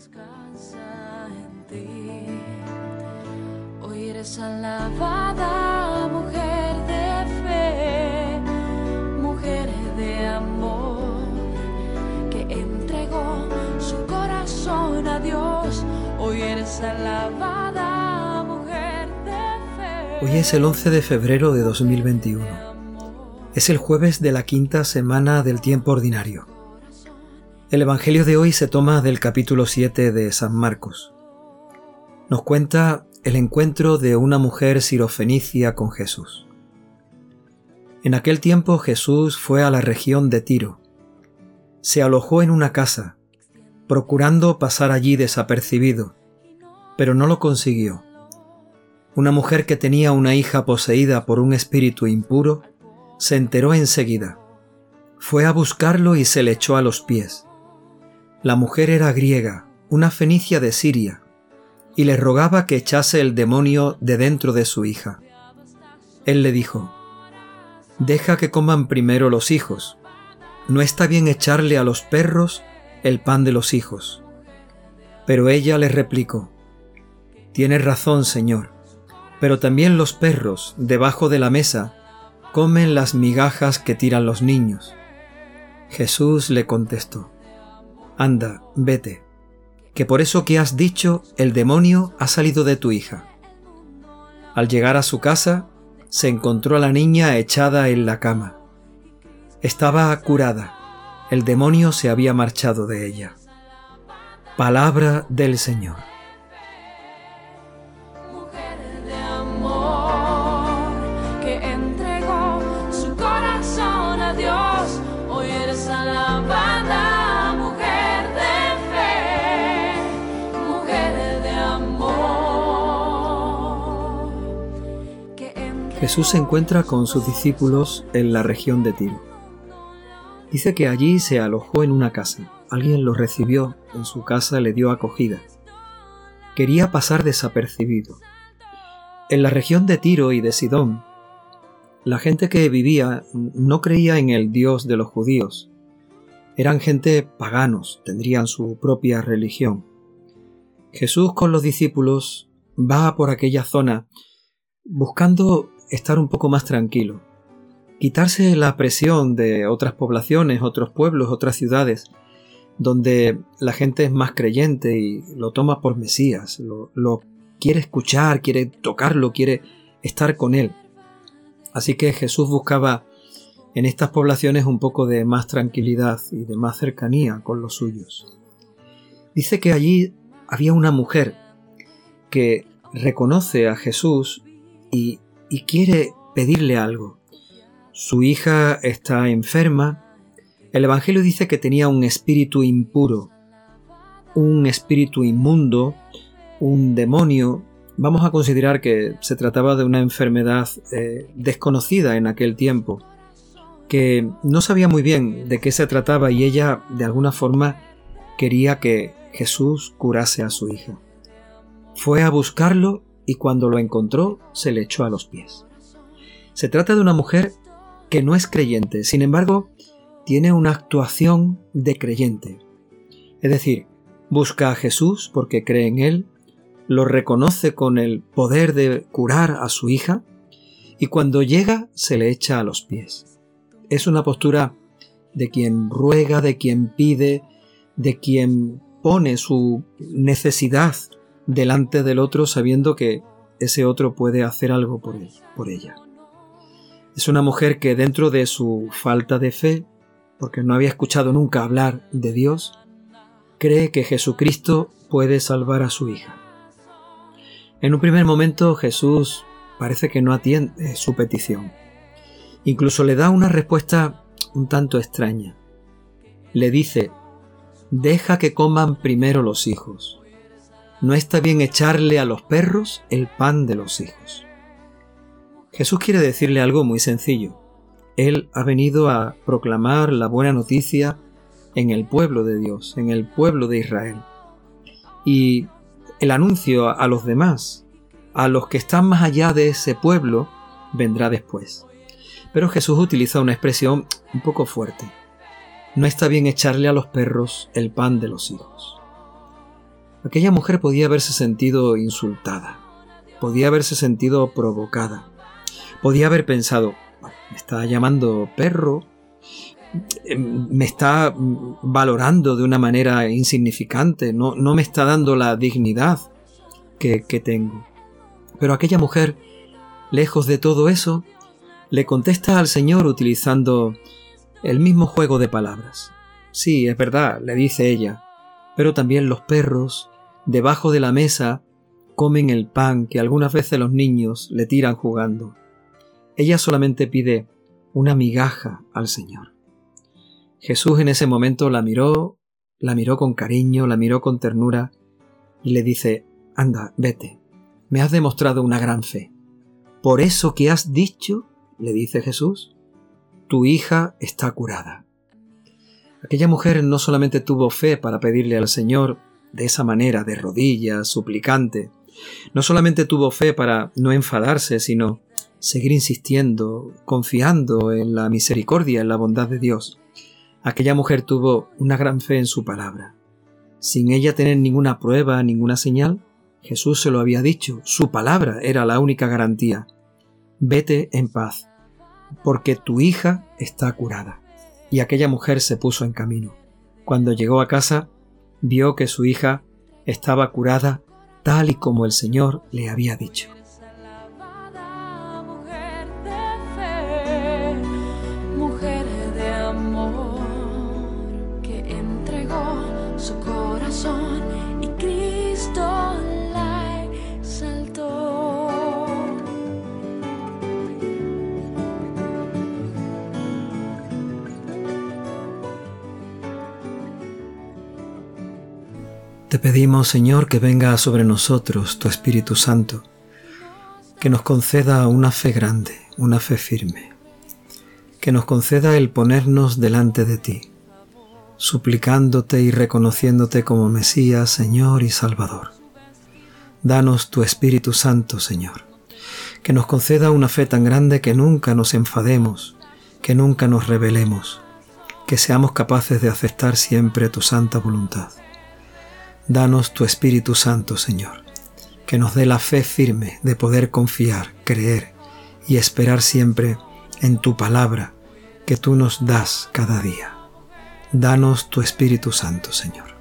Descansa en ti. Hoy eres alabada, mujer de fe, mujer de amor, que entregó su corazón a Dios. Hoy eres alabada, mujer de fe. Hoy es el 11 de febrero de 2021. Es el jueves de la quinta semana del tiempo ordinario. El Evangelio de hoy se toma del capítulo 7 de San Marcos. Nos cuenta el encuentro de una mujer sirofenicia con Jesús. En aquel tiempo Jesús fue a la región de Tiro. Se alojó en una casa, procurando pasar allí desapercibido, pero no lo consiguió. Una mujer que tenía una hija poseída por un espíritu impuro se enteró enseguida. Fue a buscarlo y se le echó a los pies la mujer era griega, una fenicia de Siria, y le rogaba que echase el demonio de dentro de su hija. Él le dijo, Deja que coman primero los hijos. No está bien echarle a los perros el pan de los hijos. Pero ella le replicó, Tienes razón, Señor, pero también los perros, debajo de la mesa, comen las migajas que tiran los niños. Jesús le contestó, Anda, vete, que por eso que has dicho el demonio ha salido de tu hija. Al llegar a su casa, se encontró a la niña echada en la cama. Estaba curada, el demonio se había marchado de ella. Palabra del Señor. Jesús se encuentra con sus discípulos en la región de Tiro. Dice que allí se alojó en una casa. Alguien lo recibió en su casa, le dio acogida. Quería pasar desapercibido. En la región de Tiro y de Sidón, la gente que vivía no creía en el Dios de los judíos. Eran gente paganos, tendrían su propia religión. Jesús con los discípulos va por aquella zona buscando estar un poco más tranquilo, quitarse la presión de otras poblaciones, otros pueblos, otras ciudades, donde la gente es más creyente y lo toma por Mesías, lo, quiere escuchar, quiere tocarlo, quiere estar con él. Así que Jesús buscaba en estas poblaciones un poco de más tranquilidad y de más cercanía con los suyos. Dice que allí había una mujer que reconoce a Jesús y, y quiere pedirle algo. Su hija está enferma. El Evangelio dice que tenía un espíritu impuro, un espíritu inmundo, un demonio. Vamos a considerar que se trataba de una enfermedad eh, desconocida en aquel tiempo, que no sabía muy bien de qué se trataba y ella de alguna forma quería que Jesús curase a su hija. Fue a buscarlo y cuando lo encontró se le echó a los pies. Se trata de una mujer que no es creyente, sin embargo, tiene una actuación de creyente. Es decir, busca a Jesús porque cree en Él, lo reconoce con el poder de curar a su hija y cuando llega se le echa a los pies. Es una postura de quien ruega, de quien pide, de quien pone su necesidad delante del otro sabiendo que ese otro puede hacer algo por él, por ella. Es una mujer que dentro de su falta de fe, porque no había escuchado nunca hablar de Dios, cree que Jesucristo puede salvar a su hija. En un primer momento Jesús parece que no atiende su petición. Incluso le da una respuesta un tanto extraña. Le dice, deja que coman primero los hijos. No está bien echarle a los perros el pan de los hijos. Jesús quiere decirle algo muy sencillo. Él ha venido a proclamar la buena noticia en el pueblo de Dios, en el pueblo de Israel. Y el anuncio a los demás, a los que están más allá de ese pueblo, vendrá después. Pero Jesús utiliza una expresión un poco fuerte. No está bien echarle a los perros el pan de los hijos. Aquella mujer podía haberse sentido insultada, podía haberse sentido provocada, podía haber pensado, me está llamando perro, em, me está valorando de una manera insignificante, no, no me está dando la dignidad que, que tengo. Pero aquella mujer, lejos de todo eso, le contesta al Señor utilizando el mismo juego de palabras. Sí, es verdad, le dice ella, pero también los perros, debajo de la mesa, comen el pan que algunas veces los niños le tiran jugando. Ella solamente pide una migaja al Señor. Jesús en ese momento la miró, la miró con cariño, la miró con ternura y le dice, anda, vete, me has demostrado una gran fe. Por eso que has dicho, le dice Jesús, tu hija está curada. Aquella mujer no solamente tuvo fe para pedirle al Señor de esa manera, de rodillas, suplicante, no solamente tuvo fe para no enfadarse, sino seguir insistiendo, confiando en la misericordia, en la bondad de Dios. Aquella mujer tuvo una gran fe en su palabra. Sin ella tener ninguna prueba, ninguna señal, Jesús se lo había dicho, su palabra era la única garantía. Vete en paz, porque tu hija está curada. Y aquella mujer se puso en camino. Cuando llegó a casa, vio que su hija estaba curada tal y como el Señor le había dicho. Pedimos, Señor, que venga sobre nosotros tu Espíritu Santo, que nos conceda una fe grande, una fe firme, que nos conceda el ponernos delante de ti, suplicándote y reconociéndote como Mesías, Señor y Salvador. Danos tu Espíritu Santo, Señor, que nos conceda una fe tan grande que nunca nos enfademos, que nunca nos rebelemos, que seamos capaces de aceptar siempre tu santa voluntad. Danos tu Espíritu Santo, Señor, que nos dé la fe firme de poder confiar, creer y esperar siempre en tu palabra que tú nos das cada día. Danos tu Espíritu Santo, Señor.